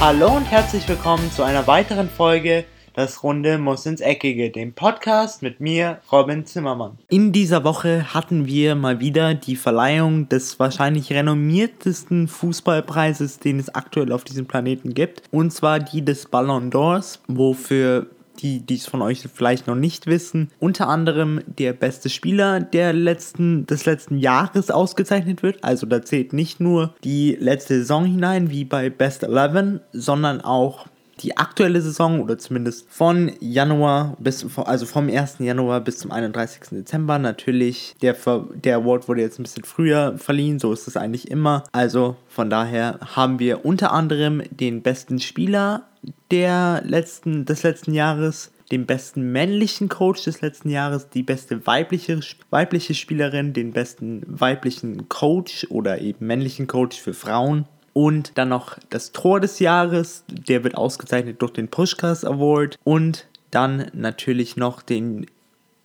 Hallo und herzlich willkommen zu einer weiteren Folge Das Runde muss ins Eckige, dem Podcast mit mir, Robin Zimmermann. In dieser Woche hatten wir mal wieder die Verleihung des wahrscheinlich renommiertesten Fußballpreises, den es aktuell auf diesem Planeten gibt. Und zwar die des Ballon d'Ors, wofür die dies von euch vielleicht noch nicht wissen, unter anderem der beste Spieler der letzten, des letzten Jahres ausgezeichnet wird. Also da zählt nicht nur die letzte Saison hinein, wie bei Best 11, sondern auch die aktuelle Saison oder zumindest von Januar bis, also vom 1. Januar bis zum 31. Dezember. Natürlich, der, der Award wurde jetzt ein bisschen früher verliehen, so ist es eigentlich immer. Also von daher haben wir unter anderem den besten Spieler der letzten, des letzten Jahres, den besten männlichen Coach des letzten Jahres, die beste weibliche, weibliche Spielerin, den besten weiblichen Coach oder eben männlichen Coach für Frauen. Und dann noch das Tor des Jahres, der wird ausgezeichnet durch den Pushcast Award. Und dann natürlich noch den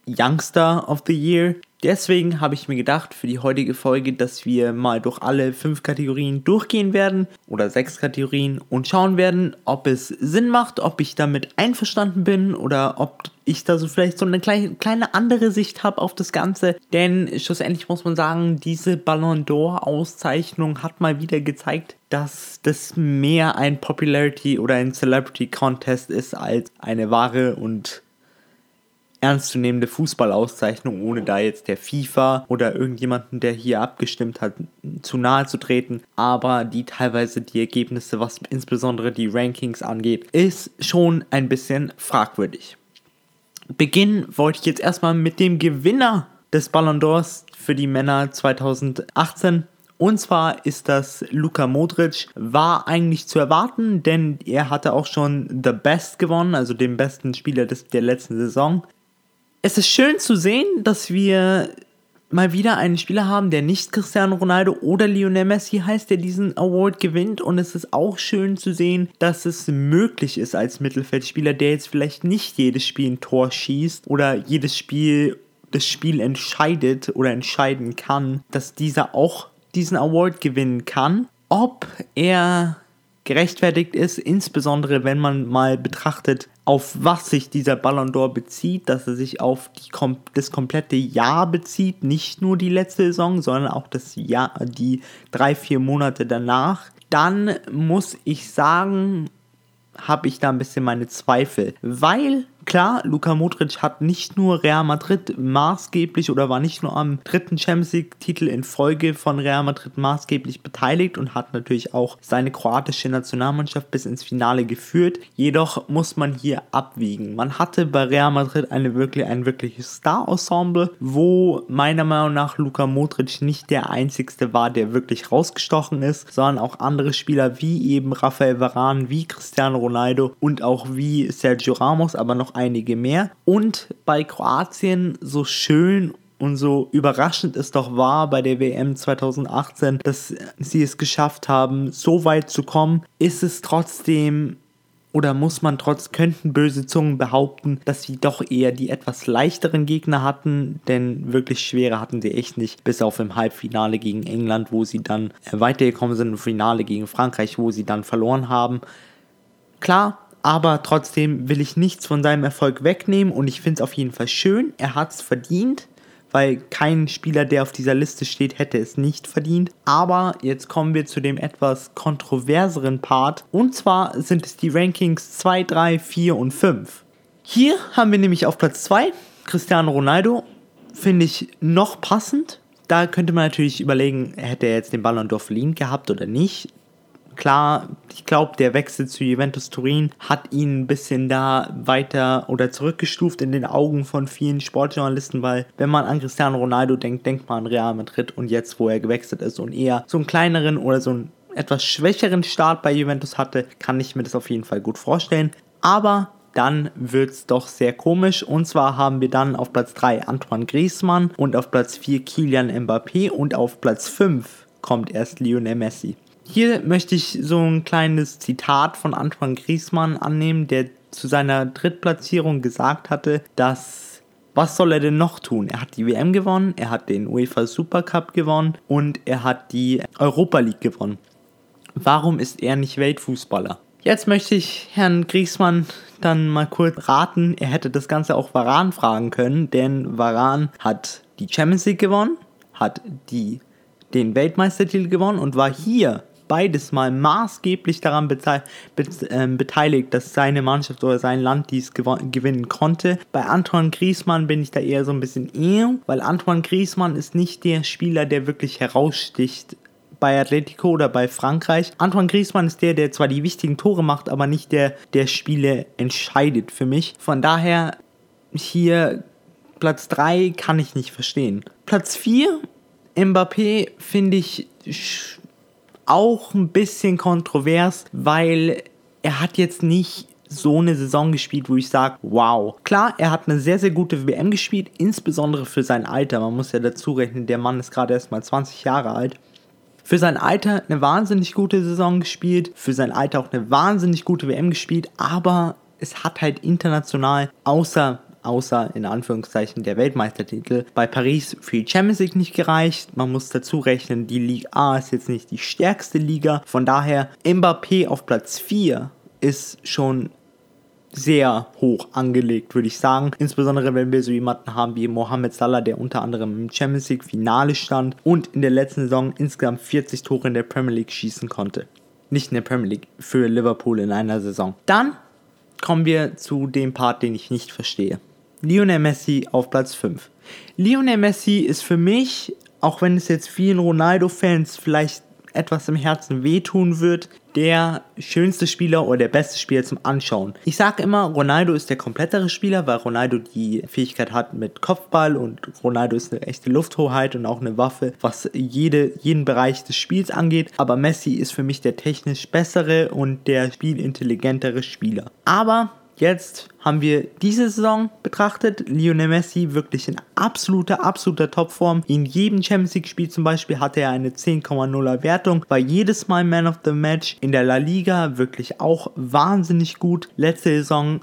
Youngster of the Year, Deswegen habe ich mir gedacht für die heutige Folge, dass wir mal durch alle fünf Kategorien durchgehen werden oder sechs Kategorien und schauen werden, ob es Sinn macht, ob ich damit einverstanden bin oder ob ich da so vielleicht so eine kleine, andere Sicht habe auf das Ganze. Denn schlussendlich muss man sagen, diese Ballon d'Or-Auszeichnung hat mal wieder gezeigt, dass das mehr ein Popularity oder ein Celebrity Contest ist als eine wahre und ernstzunehmende Fußballauszeichnung, ohne da jetzt der FIFA oder irgendjemanden, der hier abgestimmt hat, zu nahe zu treten. Aber die teilweise die Ergebnisse, was insbesondere die Rankings angeht, ist schon ein bisschen fragwürdig. Beginnen wollte ich jetzt erstmal mit dem Gewinner des Ballon d'Ors für die Männer 2018. Und zwar ist das Luka Modric. War eigentlich zu erwarten, denn er hatte auch schon The Best gewonnen, also den besten Spieler des, der letzten Saison es ist schön zu sehen, dass wir mal wieder einen Spieler haben, der nicht Cristiano Ronaldo oder Lionel Messi heißt, der diesen Award gewinnt. Und es ist auch schön zu sehen, dass es möglich ist als Mittelfeldspieler, der jetzt vielleicht nicht jedes Spiel ein Tor schießt oder jedes Spiel das Spiel entscheidet oder entscheiden kann, dass dieser auch diesen Award gewinnen kann. Ob er gerechtfertigt ist, insbesondere wenn man mal betrachtet, auf was sich dieser Ballon d'Or bezieht, dass er sich auf die, das komplette Jahr bezieht, nicht nur die letzte Saison, sondern auch das Jahr, die drei, vier Monate danach, dann muss ich sagen, habe ich da ein bisschen meine Zweifel, weil Klar, Luka Modric hat nicht nur Real Madrid maßgeblich oder war nicht nur am dritten Champions League-Titel in Folge von Real Madrid maßgeblich beteiligt und hat natürlich auch seine kroatische Nationalmannschaft bis ins Finale geführt. Jedoch muss man hier abwiegen. Man hatte bei Real Madrid eine wirklich, ein wirkliches Star-Ensemble, wo meiner Meinung nach Luka Modric nicht der einzigste war, der wirklich rausgestochen ist, sondern auch andere Spieler wie eben Rafael Varane, wie Cristiano Ronaldo und auch wie Sergio Ramos, aber noch einige mehr. Und bei Kroatien so schön und so überraschend es doch war bei der WM 2018, dass sie es geschafft haben, so weit zu kommen, ist es trotzdem oder muss man trotz, könnten böse Zungen behaupten, dass sie doch eher die etwas leichteren Gegner hatten, denn wirklich schwere hatten sie echt nicht, bis auf im Halbfinale gegen England, wo sie dann weitergekommen sind, im Finale gegen Frankreich, wo sie dann verloren haben. Klar, aber trotzdem will ich nichts von seinem Erfolg wegnehmen und ich finde es auf jeden Fall schön. Er hat es verdient, weil kein Spieler, der auf dieser Liste steht, hätte es nicht verdient. Aber jetzt kommen wir zu dem etwas kontroverseren Part und zwar sind es die Rankings 2, 3, 4 und 5. Hier haben wir nämlich auf Platz 2 Cristiano Ronaldo, finde ich noch passend. Da könnte man natürlich überlegen, hätte er jetzt den Ballon d'Or verliehen gehabt oder nicht klar, ich glaube, der Wechsel zu Juventus Turin hat ihn ein bisschen da weiter oder zurückgestuft in den Augen von vielen Sportjournalisten, weil wenn man an Cristiano Ronaldo denkt, denkt man an Real Madrid und jetzt, wo er gewechselt ist und eher so einen kleineren oder so einen etwas schwächeren Start bei Juventus hatte, kann ich mir das auf jeden Fall gut vorstellen. Aber dann wird es doch sehr komisch. Und zwar haben wir dann auf Platz 3 Antoine Griezmann und auf Platz 4 Kilian Mbappé und auf Platz 5 kommt erst Lionel Messi. Hier möchte ich so ein kleines Zitat von Antoine Griezmann annehmen, der zu seiner Drittplatzierung gesagt hatte, dass was soll er denn noch tun? Er hat die WM gewonnen, er hat den UEFA Supercup gewonnen und er hat die Europa League gewonnen. Warum ist er nicht Weltfußballer? Jetzt möchte ich Herrn Griesmann dann mal kurz raten, er hätte das Ganze auch Varan fragen können, denn Varan hat die Champions League gewonnen, hat die, den Weltmeistertitel gewonnen und war hier beides mal maßgeblich daran bete be äh, beteiligt, dass seine Mannschaft oder sein Land dies gewinnen konnte. Bei Antoine Griezmann bin ich da eher so ein bisschen eher, weil Antoine Griezmann ist nicht der Spieler, der wirklich heraussticht bei Atletico oder bei Frankreich. Antoine Griezmann ist der, der zwar die wichtigen Tore macht, aber nicht der, der Spiele entscheidet für mich. Von daher hier Platz 3 kann ich nicht verstehen. Platz 4, Mbappé, finde ich auch ein bisschen kontrovers, weil er hat jetzt nicht so eine Saison gespielt, wo ich sage, wow. Klar, er hat eine sehr, sehr gute WM gespielt, insbesondere für sein Alter. Man muss ja dazu rechnen, der Mann ist gerade erst mal 20 Jahre alt. Für sein Alter eine wahnsinnig gute Saison gespielt, für sein Alter auch eine wahnsinnig gute WM gespielt, aber es hat halt international außer außer in Anführungszeichen der Weltmeistertitel bei Paris für die Champions League nicht gereicht. Man muss dazu rechnen, die Liga A ist jetzt nicht die stärkste Liga. Von daher Mbappé auf Platz 4 ist schon sehr hoch angelegt, würde ich sagen. Insbesondere wenn wir so jemanden haben wie Mohamed Salah, der unter anderem im Champions League Finale stand und in der letzten Saison insgesamt 40 Tore in der Premier League schießen konnte. Nicht in der Premier League, für Liverpool in einer Saison. Dann kommen wir zu dem Part, den ich nicht verstehe. Lionel Messi auf Platz 5. Lionel Messi ist für mich, auch wenn es jetzt vielen Ronaldo-Fans vielleicht etwas im Herzen wehtun wird, der schönste Spieler oder der beste Spieler zum Anschauen. Ich sage immer, Ronaldo ist der komplettere Spieler, weil Ronaldo die Fähigkeit hat mit Kopfball und Ronaldo ist eine echte Lufthoheit und auch eine Waffe, was jede, jeden Bereich des Spiels angeht. Aber Messi ist für mich der technisch bessere und der spielintelligentere Spieler. Aber Jetzt haben wir diese Saison betrachtet. Lionel Messi wirklich in absoluter, absoluter Topform. In jedem Champions League Spiel zum Beispiel hatte er eine 10,0er Wertung. War jedes Mal Man of the Match. In der La Liga wirklich auch wahnsinnig gut. Letzte Saison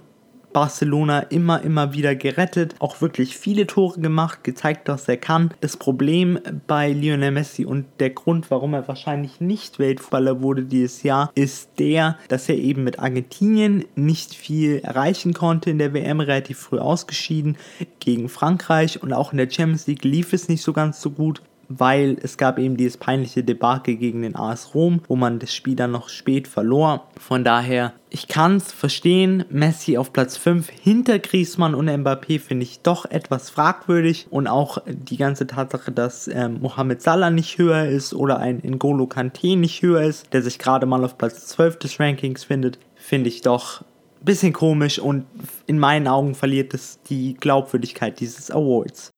Barcelona immer, immer wieder gerettet, auch wirklich viele Tore gemacht, gezeigt, was er kann. Das Problem bei Lionel Messi und der Grund, warum er wahrscheinlich nicht Weltfußballer wurde dieses Jahr, ist der, dass er eben mit Argentinien nicht viel erreichen konnte in der WM, relativ früh ausgeschieden gegen Frankreich und auch in der Champions League lief es nicht so ganz so gut weil es gab eben dieses peinliche Debakel gegen den AS Rom, wo man das Spiel dann noch spät verlor. Von daher, ich kann es verstehen, Messi auf Platz 5 hinter Griezmann und Mbappé finde ich doch etwas fragwürdig und auch die ganze Tatsache, dass ähm, Mohamed Salah nicht höher ist oder ein N'Golo Kante nicht höher ist, der sich gerade mal auf Platz 12 des Rankings findet, finde ich doch ein bisschen komisch und in meinen Augen verliert es die Glaubwürdigkeit dieses Awards.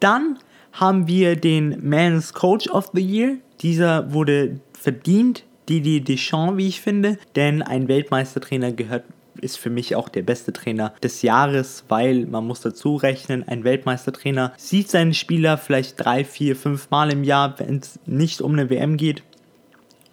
Dann haben wir den Men's Coach of the Year. Dieser wurde verdient, Didier Deschamps, wie ich finde, denn ein Weltmeistertrainer gehört ist für mich auch der beste Trainer des Jahres, weil man muss dazu rechnen, ein Weltmeistertrainer sieht seine Spieler vielleicht drei, vier, fünf Mal im Jahr, wenn es nicht um eine WM geht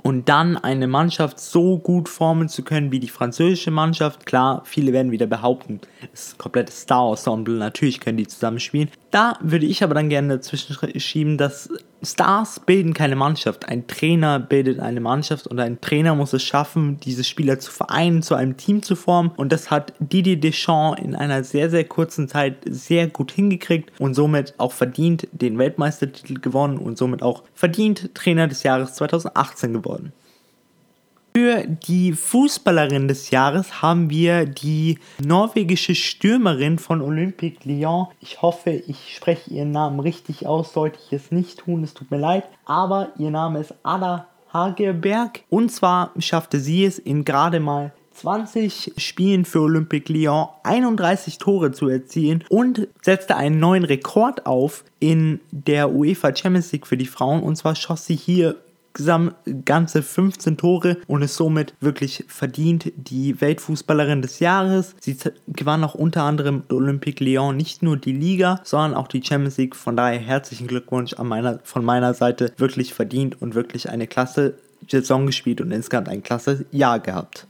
und dann eine Mannschaft so gut formen zu können wie die französische Mannschaft. Klar, viele werden wieder behaupten, es ist ein komplettes Star-Ensemble, natürlich können die zusammenspielen. Da würde ich aber dann gerne dazwischen schieben, dass Stars bilden keine Mannschaft. Ein Trainer bildet eine Mannschaft und ein Trainer muss es schaffen, diese Spieler zu vereinen, zu einem Team zu formen. Und das hat Didier Deschamps in einer sehr, sehr kurzen Zeit sehr gut hingekriegt und somit auch verdient den Weltmeistertitel gewonnen und somit auch verdient Trainer des Jahres 2018 geworden. Für die Fußballerin des Jahres haben wir die norwegische Stürmerin von Olympique Lyon. Ich hoffe, ich spreche ihren Namen richtig aus. Sollte ich es nicht tun, es tut mir leid. Aber ihr Name ist Ada Hageberg. Und zwar schaffte sie es in gerade mal 20 Spielen für Olympique Lyon 31 Tore zu erzielen und setzte einen neuen Rekord auf in der UEFA Champions League für die Frauen. Und zwar schoss sie hier insgesamt ganze 15 Tore und ist somit wirklich verdient die Weltfußballerin des Jahres. Sie gewann auch unter anderem Olympique Lyon nicht nur die Liga, sondern auch die Champions League. Von daher herzlichen Glückwunsch meiner, von meiner Seite. Wirklich verdient und wirklich eine klasse Saison gespielt und insgesamt ein klasse Jahr gehabt.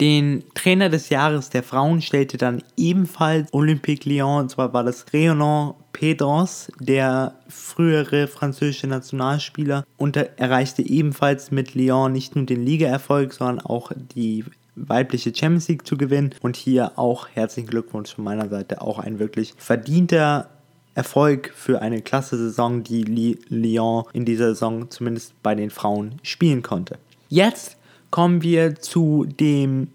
Den Trainer des Jahres der Frauen stellte dann ebenfalls Olympique Lyon, und zwar war das Réanon Pedros, der frühere französische Nationalspieler, und er erreichte ebenfalls mit Lyon nicht nur den Ligaerfolg, sondern auch die weibliche Champions League zu gewinnen. Und hier auch herzlichen Glückwunsch von meiner Seite, auch ein wirklich verdienter Erfolg für eine klasse Saison, die Lyon in dieser Saison zumindest bei den Frauen spielen konnte. Jetzt kommen wir zu dem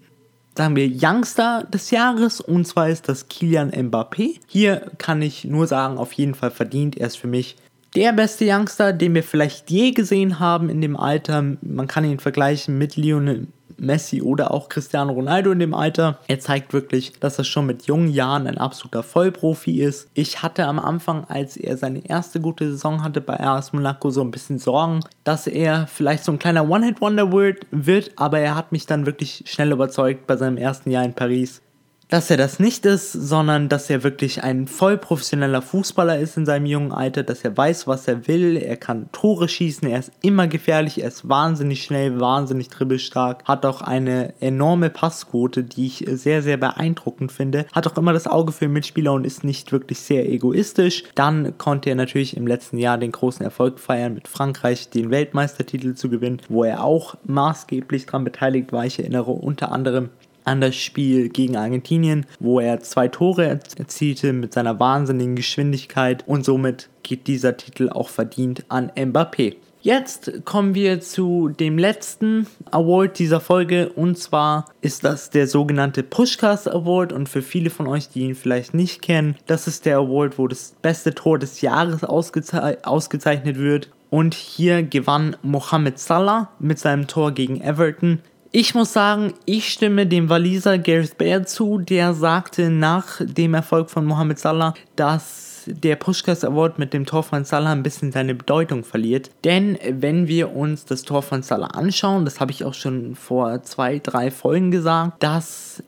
sagen wir, Youngster des Jahres und zwar ist das Kilian Mbappé. Hier kann ich nur sagen, auf jeden Fall verdient. Er ist für mich der beste Youngster, den wir vielleicht je gesehen haben in dem Alter. Man kann ihn vergleichen mit Lionel Messi oder auch Cristiano Ronaldo in dem Alter. Er zeigt wirklich, dass er schon mit jungen Jahren ein absoluter Vollprofi ist. Ich hatte am Anfang, als er seine erste gute Saison hatte bei AS Monaco, so ein bisschen Sorgen, dass er vielleicht so ein kleiner One-Hit-Wonder wird, aber er hat mich dann wirklich schnell überzeugt bei seinem ersten Jahr in Paris dass er das nicht ist, sondern dass er wirklich ein voll professioneller Fußballer ist in seinem jungen Alter, dass er weiß, was er will, er kann Tore schießen, er ist immer gefährlich, er ist wahnsinnig schnell, wahnsinnig dribbelstark, hat auch eine enorme Passquote, die ich sehr, sehr beeindruckend finde, hat auch immer das Auge für Mitspieler und ist nicht wirklich sehr egoistisch. Dann konnte er natürlich im letzten Jahr den großen Erfolg feiern, mit Frankreich den Weltmeistertitel zu gewinnen, wo er auch maßgeblich daran beteiligt war. Ich erinnere unter anderem an das Spiel gegen Argentinien, wo er zwei Tore erzielte mit seiner wahnsinnigen Geschwindigkeit und somit geht dieser Titel auch verdient an Mbappé. Jetzt kommen wir zu dem letzten Award dieser Folge und zwar ist das der sogenannte Pushcast Award und für viele von euch, die ihn vielleicht nicht kennen, das ist der Award, wo das beste Tor des Jahres ausgeze ausgezeichnet wird und hier gewann Mohamed Salah mit seinem Tor gegen Everton ich muss sagen, ich stimme dem Waliser Gareth Bale zu, der sagte nach dem Erfolg von Mohamed Salah, dass der Pushkas Award mit dem Tor von Salah ein bisschen seine Bedeutung verliert. Denn wenn wir uns das Tor von Salah anschauen, das habe ich auch schon vor zwei, drei Folgen gesagt, dass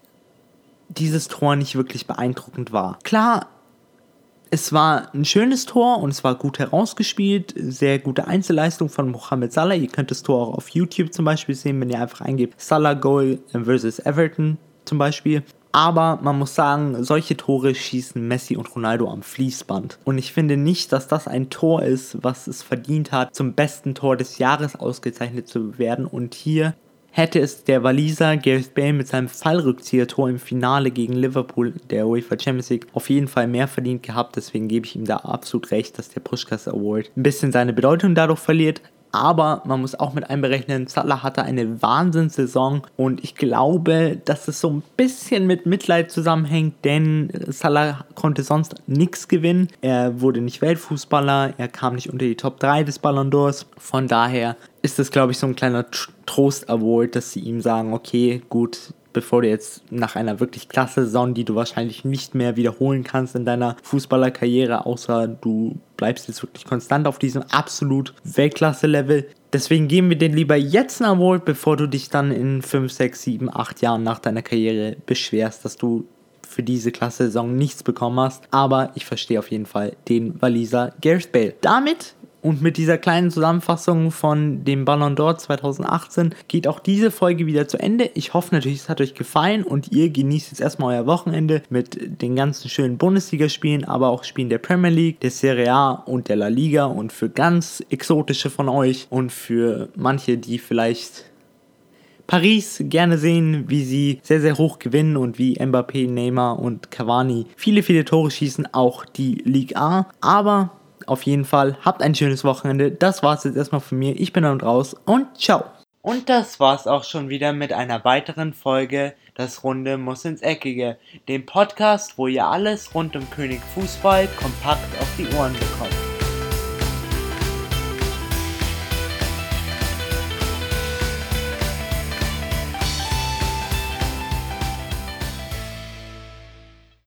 dieses Tor nicht wirklich beeindruckend war. Klar, es war ein schönes Tor und es war gut herausgespielt. Sehr gute Einzelleistung von Mohamed Salah. Ihr könnt das Tor auch auf YouTube zum Beispiel sehen, wenn ihr einfach eingebt Salah Goal versus Everton zum Beispiel. Aber man muss sagen, solche Tore schießen Messi und Ronaldo am Fließband. Und ich finde nicht, dass das ein Tor ist, was es verdient hat, zum besten Tor des Jahres ausgezeichnet zu werden. Und hier hätte es der Waliser Gareth Bale mit seinem Fallrückzieher-Tor im Finale gegen Liverpool der UEFA Champions League auf jeden Fall mehr verdient gehabt. Deswegen gebe ich ihm da absolut recht, dass der Pushkas Award ein bisschen seine Bedeutung dadurch verliert. Aber man muss auch mit einberechnen, Salah hatte eine Wahnsinnssaison und ich glaube, dass es so ein bisschen mit Mitleid zusammenhängt, denn Salah konnte sonst nichts gewinnen. Er wurde nicht Weltfußballer, er kam nicht unter die Top 3 des Ballon d'Ors. Von daher ist das, glaube ich, so ein kleiner Trost-Award, dass sie ihm sagen, okay, gut, bevor du jetzt nach einer wirklich klasse Saison, die du wahrscheinlich nicht mehr wiederholen kannst in deiner Fußballerkarriere, außer du bleibst jetzt wirklich konstant auf diesem absolut Weltklasse-Level. Deswegen geben wir den lieber jetzt einen Award, bevor du dich dann in 5, 6, 7, 8 Jahren nach deiner Karriere beschwerst, dass du für diese klasse Saison nichts bekommen hast. Aber ich verstehe auf jeden Fall den Waliser Gareth Bale. Damit und mit dieser kleinen Zusammenfassung von dem Ballon d'Or 2018 geht auch diese Folge wieder zu Ende. Ich hoffe natürlich, es hat euch gefallen und ihr genießt jetzt erstmal euer Wochenende mit den ganzen schönen Bundesligaspielen, aber auch Spielen der Premier League, der Serie A und der La Liga und für ganz exotische von euch und für manche, die vielleicht Paris gerne sehen, wie sie sehr, sehr hoch gewinnen und wie Mbappé, Neymar und Cavani viele, viele Tore schießen, auch die Ligue A. Aber auf jeden Fall habt ein schönes Wochenende. Das war's jetzt erstmal von mir. Ich bin dann raus und ciao. Und das war's auch schon wieder mit einer weiteren Folge Das Runde muss ins Eckige, dem Podcast, wo ihr alles rund um König Fußball kompakt auf die Ohren bekommt.